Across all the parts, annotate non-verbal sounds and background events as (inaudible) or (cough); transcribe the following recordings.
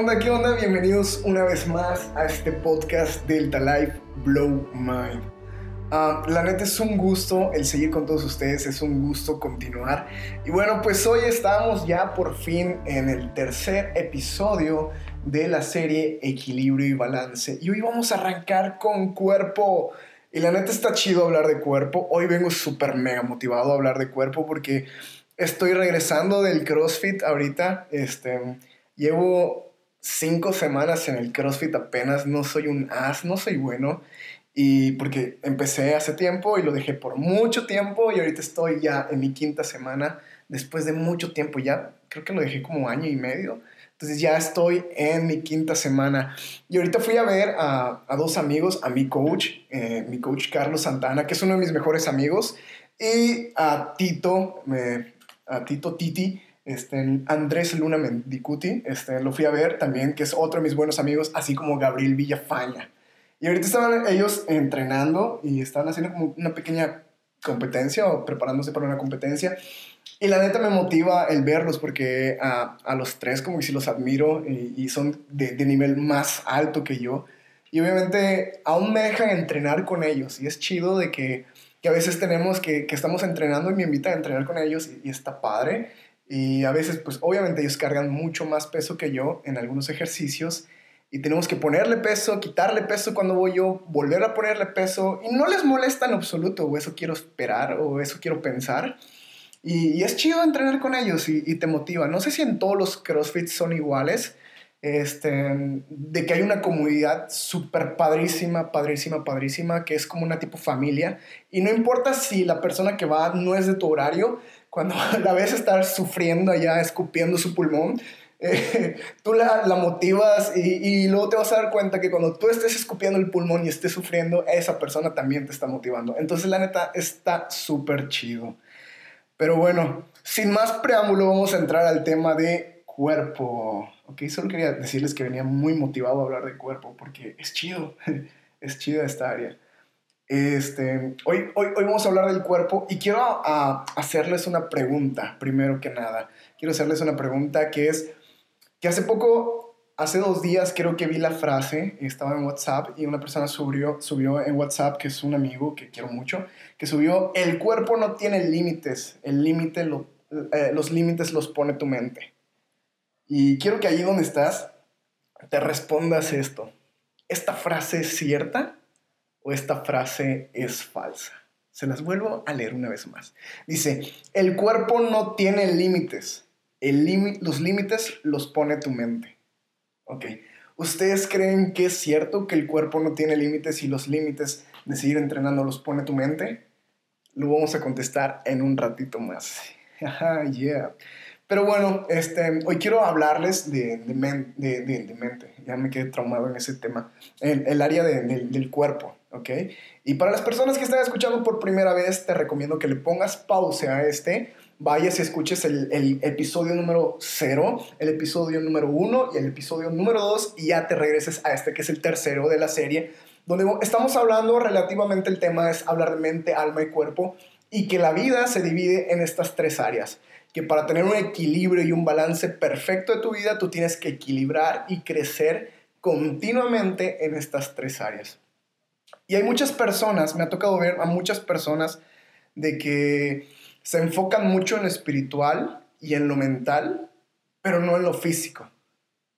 ¿Qué onda? ¿Qué onda? Bienvenidos una vez más a este podcast Delta Life Blow Mind. Ah, la neta es un gusto el seguir con todos ustedes, es un gusto continuar. Y bueno, pues hoy estamos ya por fin en el tercer episodio de la serie Equilibrio y Balance. Y hoy vamos a arrancar con cuerpo. Y la neta está chido hablar de cuerpo. Hoy vengo súper mega motivado a hablar de cuerpo porque estoy regresando del CrossFit ahorita. Este, llevo cinco semanas en el CrossFit apenas, no soy un as, no soy bueno. Y porque empecé hace tiempo y lo dejé por mucho tiempo y ahorita estoy ya en mi quinta semana, después de mucho tiempo, ya creo que lo dejé como año y medio. Entonces ya estoy en mi quinta semana. Y ahorita fui a ver a, a dos amigos, a mi coach, eh, mi coach Carlos Santana, que es uno de mis mejores amigos, y a Tito, a Tito Titi, este, Andrés Luna Mendicuti, este, lo fui a ver también, que es otro de mis buenos amigos, así como Gabriel Villafaña. Y ahorita estaban ellos entrenando y estaban haciendo como una pequeña competencia o preparándose para una competencia. Y la neta me motiva el verlos porque a, a los tres como que si los admiro y, son de, de, nivel más alto que yo. Y obviamente aún me dejan entrenar con ellos y es chido de que, que a veces tenemos que, que, estamos entrenando y me invitan a entrenar con ellos y está padre. Y a veces, pues obviamente ellos cargan mucho más peso que yo en algunos ejercicios y tenemos que ponerle peso, quitarle peso cuando voy yo, volver a ponerle peso y no les molesta en absoluto o eso quiero esperar o eso quiero pensar. Y, es chido entrenar con ellos y, y, te motiva. No sé si en todos los CrossFits son iguales, este, de que hay una comunidad súper padrísima, padrísima, padrísima, que es como una tipo familia. Y no importa si la persona que va no es de tu horario, cuando (laughs) la ves estar sufriendo allá, escupiendo su pulmón, (laughs) eh, tú la, la motivas y, y, luego te vas a dar cuenta que cuando tú estés escupiendo el pulmón y estés sufriendo, esa persona también te está motivando. Entonces, la neta, está súper chido. Pero bueno, sin más preámbulo, vamos a entrar al tema de cuerpo. Ok, solo quería decirles que venía muy motivado a hablar de cuerpo porque es chido, (laughs) es chido esta área. Este, hoy, hoy, hoy vamos a hablar del cuerpo y quiero a, ah, hacerles una pregunta, primero que nada. Quiero hacerles una pregunta que es, que hace poco, hace dos días creo que vi la frase, estaba en WhatsApp y una persona subió, subió en WhatsApp, que es un amigo que quiero mucho, que subió, el cuerpo no tiene límites, el límite, lo, eh, los límites los pone tu mente. Y quiero que allí donde estás, te respondas esto. ¿Esta frase es cierta? o esta frase es falsa. Se las vuelvo a leer una vez más. Dice, el cuerpo no tiene límites. Los límites los pone tu mente. Ok. ¿Ustedes creen que es cierto que el cuerpo no tiene límites y los límites de seguir entrenando los pone tu mente? Lo vamos a contestar en un ratito más. (laughs) yeah. Pero bueno, este, hoy quiero hablarles de, de, de, mente. Ya me quedé traumado en ese tema. El, el área del cuerpo. ¿ok? Y para las personas que están escuchando por primera vez, te recomiendo que le pongas pausa a este, vayas y escuches el, el episodio número 0, el episodio número 1 y el episodio número 2 y ya te regreses a este que es el tercero de la serie, donde estamos hablando relativamente el tema es hablar de mente, alma y cuerpo y que la vida se divide en estas tres áreas que para tener un equilibrio y un balance perfecto de tu vida, tú tienes que equilibrar y crecer continuamente en estas tres áreas. Y hay muchas personas, me ha tocado ver a muchas personas de que se enfocan mucho en lo espiritual y en lo mental, pero no en lo físico.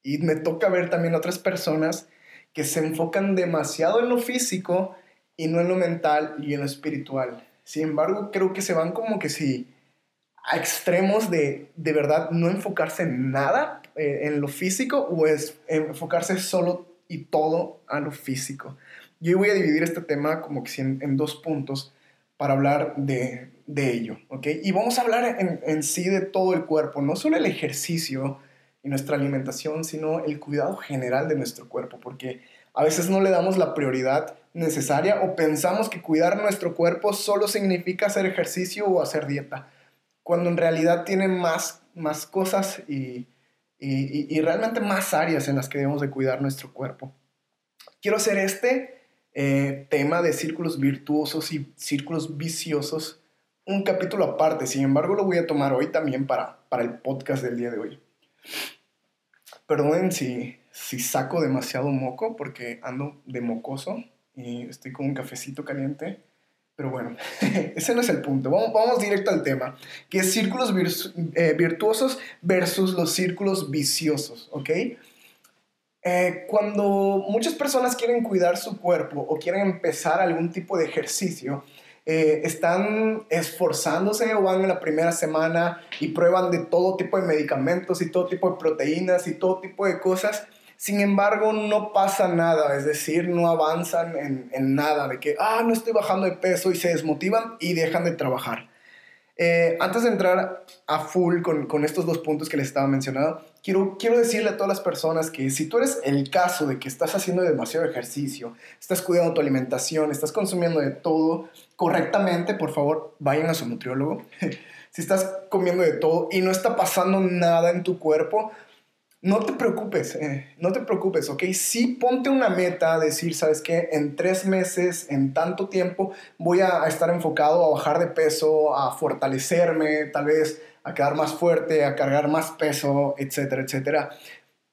Y me toca ver también otras personas que se enfocan demasiado en lo físico y no en lo mental y en lo espiritual. Sin embargo, creo que se van como que sí a extremos de de verdad no enfocarse en nada eh, en lo físico o es enfocarse solo y todo a lo físico. Yo voy a dividir este tema como que en, en dos puntos para hablar de, de, ello, ¿ok? Y vamos a hablar en, en sí de todo el cuerpo, no solo el ejercicio y nuestra alimentación, sino el cuidado general de nuestro cuerpo, porque a veces no le damos la prioridad necesaria o pensamos que cuidar nuestro cuerpo solo significa hacer ejercicio o hacer dieta, cuando en realidad tiene más, más cosas y, y, y, realmente más áreas en las que debemos de cuidar nuestro cuerpo. Quiero hacer este eh, tema de círculos virtuosos y círculos viciosos un capítulo aparte. Sin embargo, lo voy a tomar hoy también para, para el podcast del día de hoy. Perdonen si, si saco demasiado moco porque ando de mocoso y estoy con un cafecito caliente. Pero bueno, (laughs) ese no es el punto. Vamos, directo al tema, que círculos eh, virtuosos versus los círculos viciosos, ¿ok? Eh, cuando muchas personas quieren cuidar su cuerpo o quieren empezar algún tipo de ejercicio, eh, están esforzándose o van en la primera semana y prueban de todo tipo de medicamentos y todo tipo de proteínas y todo tipo de cosas. Sin embargo, no pasa nada, es decir, no avanzan en, en nada, de que, ah, no estoy bajando de peso y se desmotivan y dejan de trabajar. Eh, antes de entrar a full con, con, estos dos puntos que les estaba mencionando, quiero, quiero decirle a todas las personas que si tú eres el caso de que estás haciendo demasiado ejercicio, estás cuidando tu alimentación, estás consumiendo de todo correctamente, por favor, vayan a su nutriólogo. (laughs) si estás comiendo de todo y no está pasando nada en tu cuerpo, no te preocupes, eh, no te preocupes, ¿ok? Sí ponte una meta, decir, ¿sabes qué? En tres meses, en tanto tiempo, voy a, estar enfocado a bajar de peso, a fortalecerme, tal vez a quedar más fuerte, a cargar más peso, etcétera, etcétera.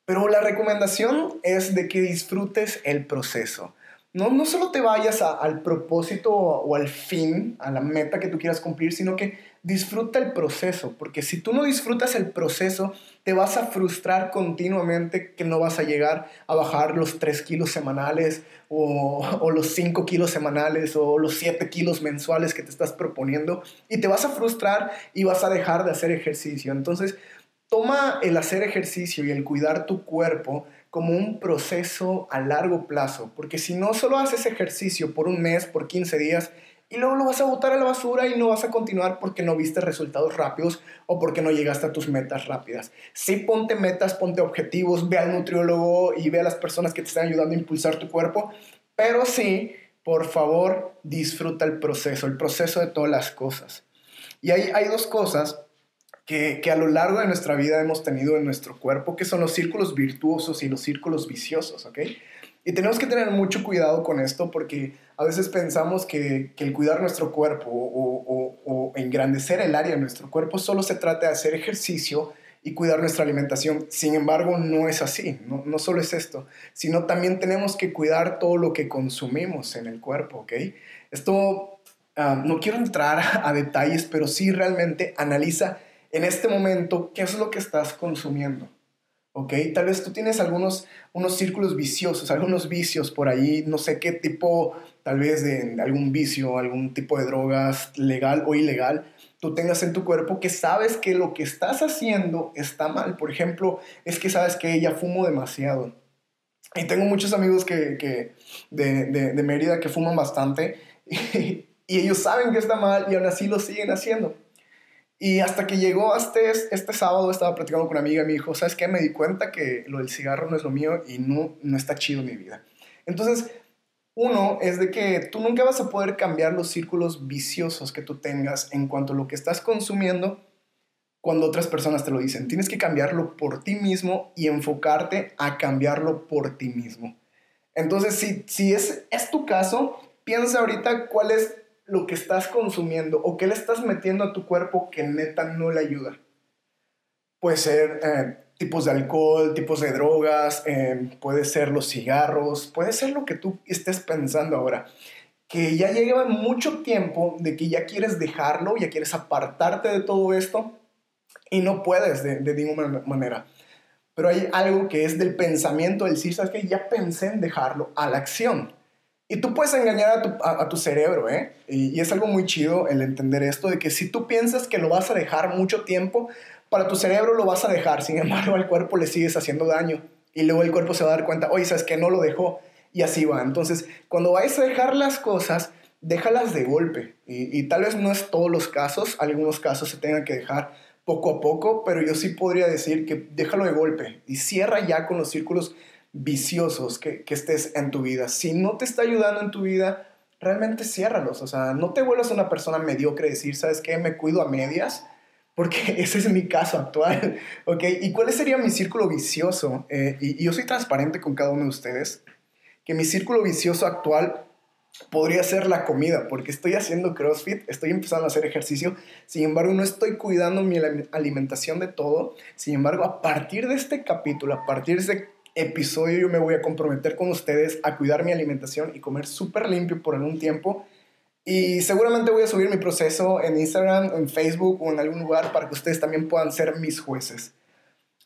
Pero la recomendación es de que disfrutes el proceso. No, no solo te vayas al propósito o al fin, a la meta que tú quieras cumplir, sino que disfruta el proceso, porque si tú no disfrutas el proceso, te vas a frustrar continuamente que no vas a llegar a bajar los 3 kilos semanales o, o, los 5 kilos semanales o los 7 kilos mensuales que te estás proponiendo y te vas a frustrar y vas a dejar de hacer ejercicio. Entonces, toma el hacer ejercicio y el cuidar tu cuerpo como un proceso a largo plazo, porque si no solo haces ejercicio por un mes, por 15 días, y luego lo vas a botar a la basura y no vas a continuar porque no viste resultados rápidos o porque no llegaste a tus metas rápidas. Sí ponte metas, ponte objetivos, ve al nutriólogo y ve a las personas que te están ayudando a impulsar tu cuerpo, pero sí, por favor, disfruta el proceso, el proceso de todas las cosas. Y hay, hay dos cosas que, que, a lo largo de nuestra vida hemos tenido en nuestro cuerpo, que son los círculos virtuosos y los círculos viciosos, ¿ok? Y tenemos que tener mucho cuidado con esto porque a veces pensamos que, el cuidar nuestro cuerpo o, engrandecer el área de nuestro cuerpo solo se trata de hacer ejercicio y cuidar nuestra alimentación. Sin embargo, no es así, no, no solo es esto, sino también tenemos que cuidar todo lo que consumimos en el cuerpo, ¿ok? Esto, ah, no quiero entrar (laughs) a detalles, pero sí realmente analiza en este momento qué es lo que estás consumiendo. ¿ok? Tal vez tú tienes algunos unos círculos viciosos, algunos vicios por ahí, no sé qué tipo, tal vez de algún vicio, algún tipo de drogas legal o ilegal, tú tengas en tu cuerpo que sabes que lo que estás haciendo está mal. Por ejemplo, es que sabes que ella fumo demasiado. Y tengo muchos amigos que, que de, de, de, Mérida que fuman bastante (laughs) y, y ellos saben que está mal y aún así lo siguen haciendo. Y hasta que llegó este, este sábado, estaba platicando con una amiga y me dijo, ¿sabes qué? Me di cuenta que lo del cigarro no es lo mío y no, no está chido en mi vida. Entonces, uno es de que tú nunca vas a poder cambiar los círculos viciosos que tú tengas en cuanto a lo que estás consumiendo cuando otras personas te lo dicen. Tienes que cambiarlo por ti mismo y enfocarte a cambiarlo por ti mismo. Entonces, si, si es, es tu caso, piensa ahorita cuál es lo que estás consumiendo o qué le estás metiendo a tu cuerpo que neta no le ayuda. Puede ser eh, tipos de alcohol, tipos de drogas, eh, puede ser los cigarros, puede ser lo que tú estés pensando ahora. Que ya lleva mucho tiempo de que ya quieres dejarlo, ya quieres apartarte de todo esto y no puedes de, de ninguna manera. Pero hay algo que es del pensamiento, del decir, ¿sabes qué? Ya pensé en dejarlo a la acción. Y tú puedes engañar a tu, cerebro, ¿eh? Y, es algo muy chido el entender esto, de que si tú piensas que lo vas a dejar mucho tiempo, para tu cerebro lo vas a dejar, sin embargo al cuerpo le sigues haciendo daño. Y luego el cuerpo se va a dar cuenta, oye, sabes que no lo dejó. Y así va. Entonces, cuando vayas a dejar las cosas, déjalas de golpe. Y, y tal vez no es todos los casos, algunos casos se tengan que dejar poco a poco, pero yo sí podría decir que déjalo de golpe y cierra ya con los círculos viciosos que, estés en tu vida. Si no te está ayudando en tu vida, realmente ciérralos. O sea, no te vuelvas una persona mediocre decir, ¿sabes qué? Me cuido a medias. Porque (laughs) ese es mi caso actual, (laughs) ¿ok? ¿Y cuál sería mi círculo vicioso? Eh, y, yo soy transparente con cada uno de ustedes, que mi círculo vicioso actual podría ser la comida, porque estoy haciendo CrossFit, estoy empezando a hacer ejercicio, sin embargo no estoy cuidando mi alimentación de todo, sin embargo a partir de este capítulo, a partir de episodio yo me voy a comprometer con ustedes a cuidar mi alimentación y comer súper limpio por algún tiempo. Y seguramente voy a subir mi proceso en Instagram, en Facebook o en algún lugar para que ustedes también puedan ser mis jueces.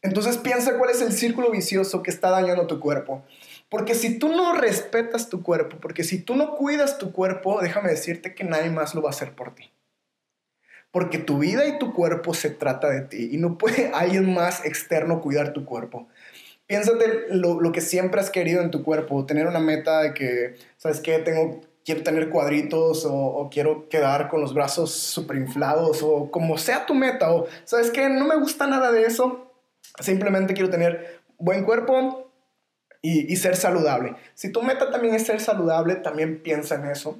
Entonces piensa cuál es el círculo vicioso que está dañando tu cuerpo. Porque si tú no respetas tu cuerpo, porque si tú no cuidas tu cuerpo, déjame decirte que nadie más lo va a hacer por ti. Porque tu vida y tu cuerpo se trata de ti y no puede (laughs) alguien más externo cuidar tu cuerpo. Piénsate lo, que siempre has querido en tu cuerpo, tener una meta de que, ¿sabes qué? Tengo, quiero tener cuadritos o, quiero quedar con los brazos súper inflados o como sea tu meta o, ¿sabes qué? No me gusta nada de eso, simplemente quiero tener buen cuerpo, y, ser saludable. Si tu meta también es ser saludable, también piensa en eso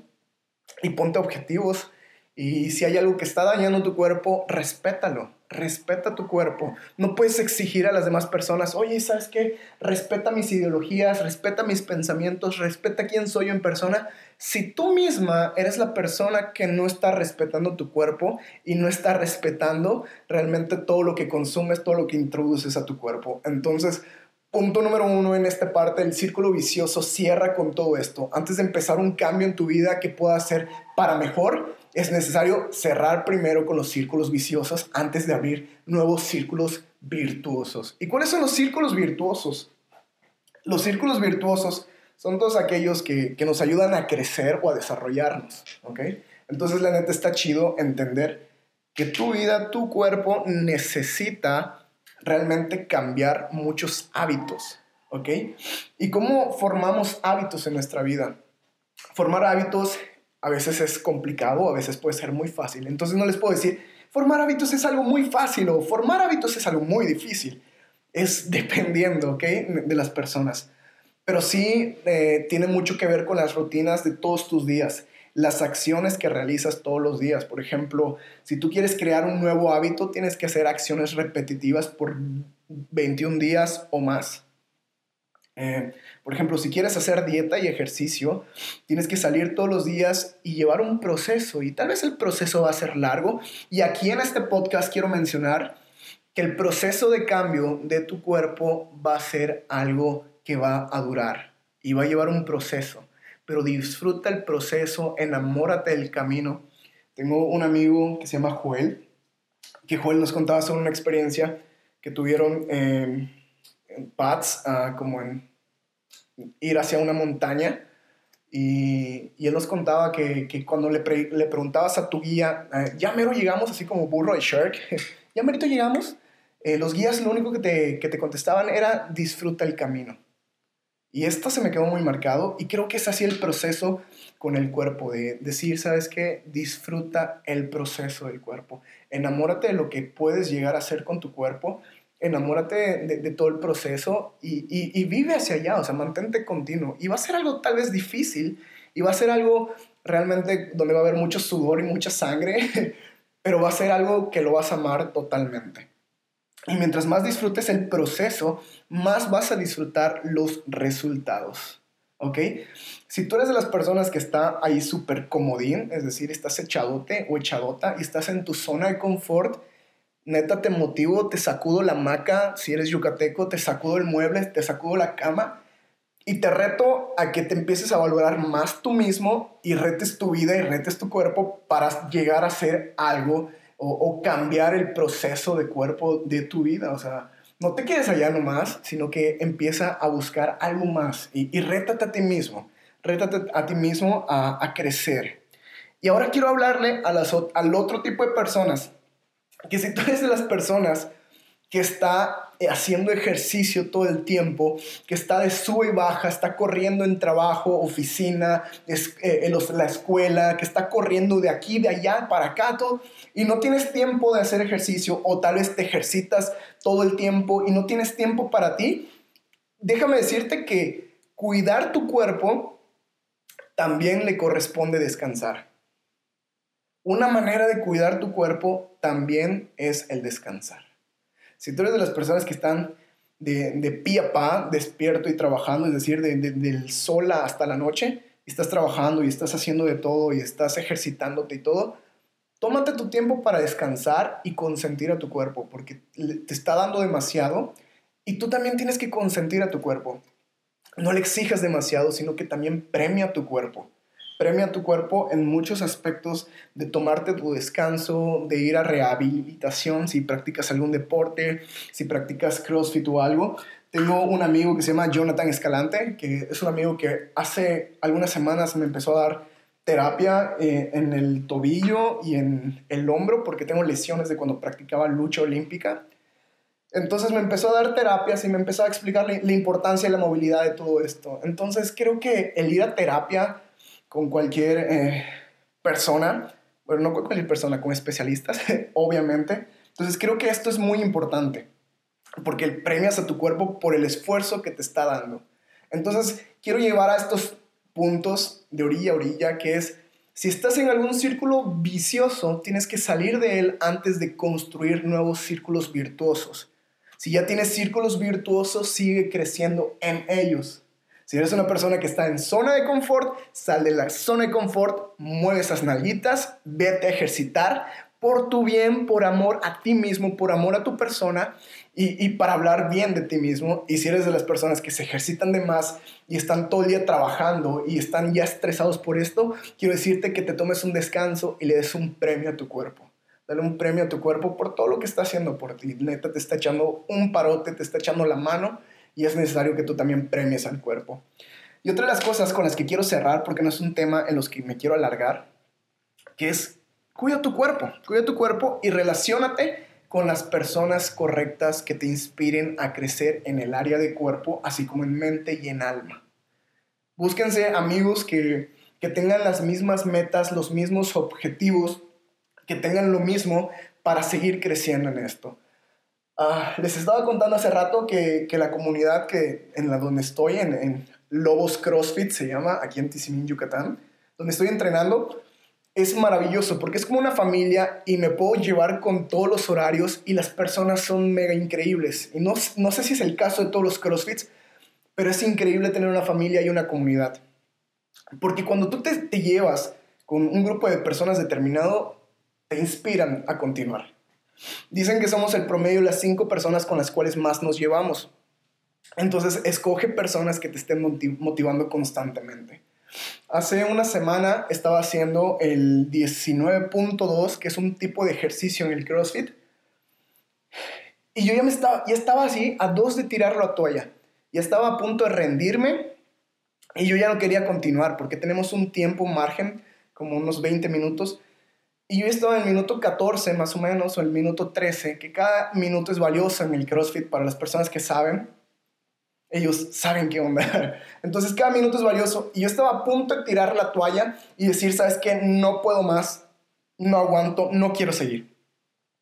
y ponte objetivos. Y si hay algo que está dañando tu cuerpo, respétalo, respeta tu cuerpo. No puedes exigir a las demás personas, oye, ¿sabes qué? Respeta mis ideologías, respeta mis pensamientos, respeta quién soy yo en persona. Si tú misma eres la persona que no está respetando tu cuerpo y no está respetando realmente todo lo que consumes, todo lo que introduces a tu cuerpo, entonces Punto número uno en esta parte, el círculo vicioso cierra con todo esto. Antes de empezar un cambio en tu vida que pueda ser para mejor, es necesario cerrar primero con los círculos viciosos antes de abrir nuevos círculos virtuosos. ¿Y cuáles son los círculos virtuosos? Los círculos virtuosos son todos aquellos que, que nos ayudan a crecer o a desarrollarnos, ¿ok? Entonces la neta está chido entender que tu vida, tu cuerpo necesita realmente cambiar muchos hábitos, ¿ok? ¿Y cómo formamos hábitos en nuestra vida? Formar hábitos a veces es complicado, a veces puede ser muy fácil. Entonces no les puedo decir, formar hábitos es algo muy fácil o formar hábitos es algo muy difícil. Es (laughs) dependiendo, ¿ok? De las personas. Pero sí eh, tiene mucho que ver con las rutinas de todos tus días las acciones que realizas todos los días. Por ejemplo, si tú quieres crear un nuevo hábito, tienes que hacer acciones repetitivas por 21 días o más. Eh, por ejemplo, si quieres hacer dieta y ejercicio, tienes que salir todos los días y llevar un proceso. Y tal vez el proceso va a ser largo. Y aquí en este podcast quiero mencionar que el proceso de cambio de tu cuerpo va a ser algo que va a durar y va a llevar un proceso pero disfruta el proceso, enamórate del camino. Tengo un amigo que se llama Joel, que Joel nos contaba sobre una experiencia que tuvieron en Pats, ah, como en ir hacia una montaña. Y, y él nos contaba que, que cuando le, le, preguntabas a tu guía, ah, ya mero llegamos, así como burro de Shark, (laughs) ya merito llegamos, eh, los guías lo único que te, que te contestaban era disfruta el camino. Y esto se me quedó muy marcado y creo que es así el proceso con el cuerpo, de decir, ¿sabes qué? Disfruta el proceso del cuerpo. Enamórate de lo que puedes llegar a hacer con tu cuerpo, enamórate de, todo el proceso y, y, vive hacia allá, o sea, mantente continuo. Y va a ser algo tal vez difícil y va a ser algo realmente donde va a haber mucho sudor y mucha sangre, (laughs) pero va a ser algo que lo vas a amar totalmente. Y mientras más disfrutes el proceso, más vas a disfrutar los resultados. ¿Ok? Si tú eres de las personas que está ahí súper comodín, es decir, estás echadote o echadota y estás en tu zona de confort, neta te motivo, te sacudo la maca, si eres yucateco, te sacudo el mueble, te sacudo la cama y te reto a que te empieces a valorar más tú mismo y retes tu vida y retes tu cuerpo para llegar a ser algo o, cambiar el proceso de cuerpo de tu vida. O sea, no te quedes allá nomás, sino que empieza a buscar algo más y, y rétate a ti mismo. Rétate a ti mismo a, a crecer. Y ahora quiero hablarle a las, al otro tipo de personas. Que si tú eres de las personas que está haciendo ejercicio todo el tiempo, que está de sube y baja, está corriendo en trabajo, oficina, eh, en la escuela, que está corriendo de aquí, de allá, para acá, todo, y no tienes tiempo de hacer ejercicio o tal vez te ejercitas todo el tiempo y no tienes tiempo para ti, déjame decirte que cuidar tu cuerpo también le corresponde descansar. Una manera de cuidar tu cuerpo también es el descansar. Si tú eres de las personas que están de, de pie a pa, despierto y trabajando, es decir, del sol hasta la noche, y estás trabajando y estás haciendo de todo y estás ejercitándote y todo, tómate tu tiempo para descansar y consentir a tu cuerpo, porque te está dando demasiado y tú también tienes que consentir a tu cuerpo. No le exijas demasiado, sino que también premia a tu cuerpo. Premia tu cuerpo en muchos aspectos de tomarte tu descanso, de ir a rehabilitación si practicas algún deporte, si practicas CrossFit o algo. Tengo un amigo que se llama Jonathan Escalante, que es un amigo que hace algunas semanas me empezó a dar terapia eh, en el tobillo y en el hombro porque tengo lesiones de cuando practicaba lucha olímpica. Entonces me empezó a dar terapias y me empezó a explicar la, importancia de la movilidad de todo esto. Entonces creo que el ir a terapia con cualquier eh, persona, bueno, no con cualquier persona, con especialistas, (laughs) obviamente. Entonces creo que esto es muy importante porque premias a tu cuerpo por el esfuerzo que te está dando. Entonces, quiero llevar a estos puntos de orilla a orilla, que es, si estás en algún círculo vicioso, tienes que salir de él antes de construir nuevos círculos virtuosos. Si ya tienes círculos virtuosos, sigue creciendo en ellos. Si eres una persona que está en zona de confort, sal de la zona de confort, mueve esas nalguitas, vete a ejercitar por tu bien, por amor a ti mismo, por amor a tu persona y, para hablar bien de ti mismo. Y si eres de las personas que se ejercitan de más y están todo el día trabajando y están ya estresados por esto, quiero decirte que te tomes un descanso y le des un premio a tu cuerpo. Dale un premio a tu cuerpo por todo lo que está haciendo por ti. Neta, te está echando un parote, te está echando la mano y es necesario que tú también premies al cuerpo. Y otra de las cosas con las que quiero cerrar, porque no es un tema en los que me quiero alargar, que es cuida tu cuerpo, cuida tu cuerpo y relacionate con las personas correctas que te inspiren a crecer en el área de cuerpo, así como en mente y en alma. Búsquense amigos que, tengan las mismas metas, los mismos objetivos, que tengan lo mismo para seguir creciendo en esto. Ah, les estaba contando hace rato que, la comunidad que, en la donde estoy, en, en Lobos CrossFit, se llama, aquí en Tizimín, Yucatán, donde estoy entrenando, es maravilloso porque es como una familia y me puedo llevar con todos los horarios y las personas son mega increíbles. Y no, no sé si es el caso de todos los CrossFits, pero es increíble tener una familia y una comunidad. Porque cuando tú te, te llevas con un grupo de personas determinado, te inspiran a continuar. Dicen que somos el promedio de las cinco personas con las cuales más nos llevamos. Entonces, escoge personas que te estén motivando constantemente. Hace una semana estaba haciendo el 19.2, que es un tipo de ejercicio en el CrossFit. Y yo ya, me estaba, ya estaba así, a dos de tirarlo a toalla. Ya estaba a punto de rendirme y yo ya no quería continuar porque tenemos un tiempo margen, como unos 20 minutos. Y yo estaba en el minuto 14 más o menos, o el minuto 13, que cada minuto es valioso en el CrossFit para las personas que saben ellos saben qué onda. (laughs) Entonces cada minuto es valioso. Y yo estaba a punto de tirar la toalla y decir, ¿sabes qué? No puedo más, no aguanto, no quiero seguir.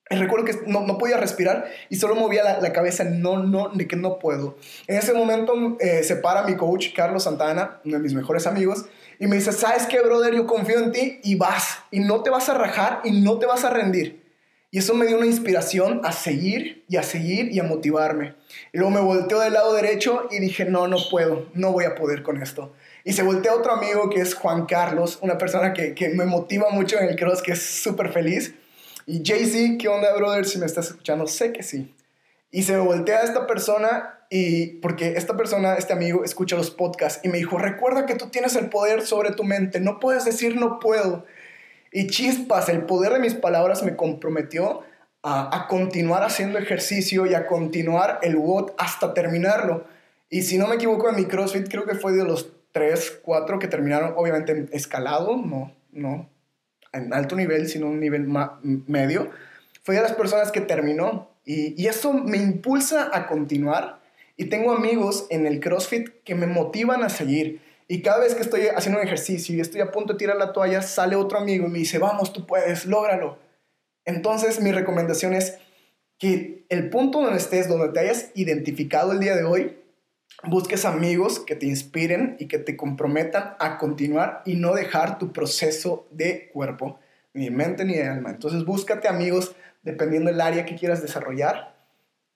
Y recuerdo que no, no podía respirar y solo movía la, la, cabeza, no, no, de que no puedo. En ese momento eh, se para mi coach, Carlos Santana, uno de mis mejores amigos, y me dice, ¿sabes qué, brother? Yo confío en ti y vas. Y no te vas a rajar y no te vas a rendir. Y eso me dio una inspiración a seguir y a seguir y a motivarme. Y luego me volteó del lado derecho y dije, no, no puedo, no voy a poder con esto. Y se volteó otro amigo que es Juan Carlos, una persona que, que me motiva mucho en el cross, que es súper feliz. Y Jay-Z, ¿qué onda, brother? Si me estás escuchando, sé que sí. Y se me voltea a esta persona y porque esta persona, este amigo, escucha los podcasts y me dijo, recuerda que tú tienes el poder sobre tu mente, no puedes decir no puedo. Y chispas, el poder de mis palabras me comprometió a, continuar haciendo ejercicio y a continuar el WOD hasta terminarlo. Y si no me equivoco, en mi CrossFit creo que fue de los 3, 4 que terminaron, obviamente escalado, no, no en alto nivel, sino un nivel medio. Fue de las personas que terminó. Y, y eso me impulsa a continuar. Y tengo amigos en el CrossFit que me motivan a seguir y cada vez que estoy haciendo un ejercicio y estoy a punto de tirar la toalla, sale otro amigo y me dice, vamos, tú puedes, lógralo. Entonces mi recomendación es que el punto donde estés, donde te hayas identificado el día de hoy, busques amigos que te inspiren y que te comprometan a continuar y no dejar tu proceso de cuerpo, ni mente ni alma. Entonces búscate amigos dependiendo del área que quieras desarrollar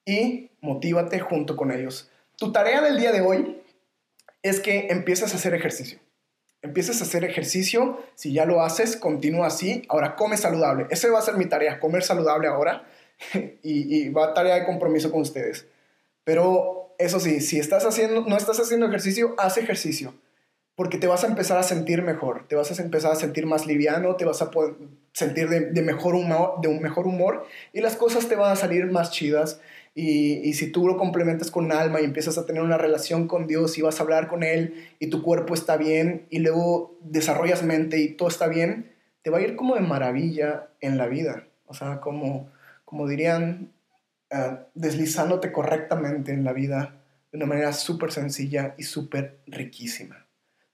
y motívate junto con ellos. Tu tarea del día de hoy es que empieces a hacer ejercicio. empieces a hacer ejercicio, si ya lo haces, continúa así, ahora come saludable. Esa va a ser mi tarea, comer saludable ahora (laughs) y, y va a tarea de compromiso con ustedes. Pero eso sí, si estás haciendo, no estás haciendo ejercicio, haz ejercicio porque te vas a empezar a sentir mejor, te vas a empezar a sentir más liviano, te vas a sentir de, mejor humor, de un mejor humor y las cosas te van a salir más chidas. Y, si tú lo complementas con alma y empiezas a tener una relación con Dios y vas a hablar con Él y tu cuerpo está bien y luego desarrollas mente y todo está bien, te va a ir como de maravilla en la vida. O sea, como, como dirían, uh, deslizándote correctamente en la vida de una manera súper sencilla y súper riquísima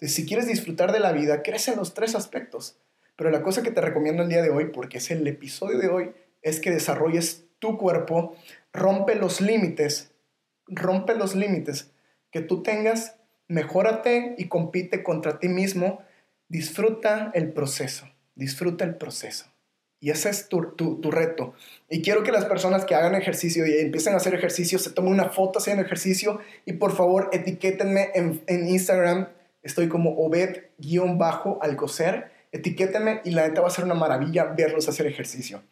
si quieres disfrutar de la vida, crece en los tres aspectos. Pero la cosa que te recomiendo el día de hoy, porque es el episodio de hoy, es que desarrolles tu cuerpo, rompe los límites, rompe los límites que tú tengas, mejórate y compite contra ti mismo, disfruta el proceso, disfruta el proceso. Y ese es tu, reto. Y quiero que las personas que hagan ejercicio y empiecen a hacer ejercicio se tomen una foto haciendo ejercicio y por favor etiquétenme en, en Instagram Estoy como Obed-Alcocer. Etiquétenme y la neta va a ser una maravilla verlos hacer ejercicio.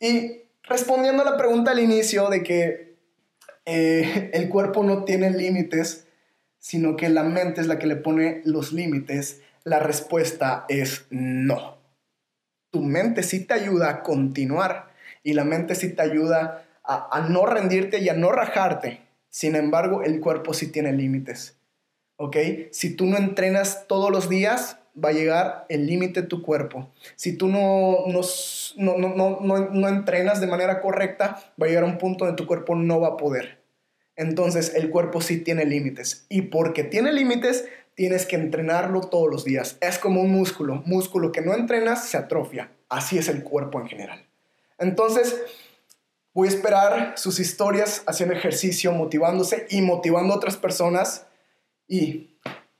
Y respondiendo a la pregunta al inicio de que eh, (laughs) el cuerpo no tiene límites, sino que la mente es la que le pone los límites, la respuesta es no. Tu mente sí te ayuda a continuar y la mente sí te ayuda a, a no rendirte y a no rajarte. Sin embargo, el cuerpo sí tiene límites. ¿ok? Si tú no entrenas todos los días, va a llegar el límite de tu cuerpo. Si tú no, no, no, no, entrenas de manera correcta, va a llegar un punto donde tu cuerpo no va a poder. Entonces el cuerpo sí tiene límites. Y porque tiene límites, tienes que entrenarlo todos los días. Es como un músculo. Músculo que no entrenas se atrofia. Así es el cuerpo en general. Entonces, voy a esperar sus historias haciendo ejercicio, motivándose y motivando a otras personas y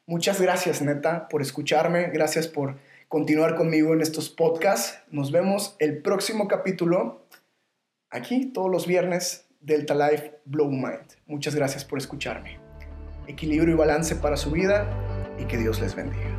muchas gracias, neta, por escucharme. Gracias por continuar conmigo en estos podcasts. Nos vemos el próximo capítulo aquí todos los viernes Delta Life Blow Mind. Muchas gracias por escucharme. Equilibrio y balance para su vida y que Dios les bendiga.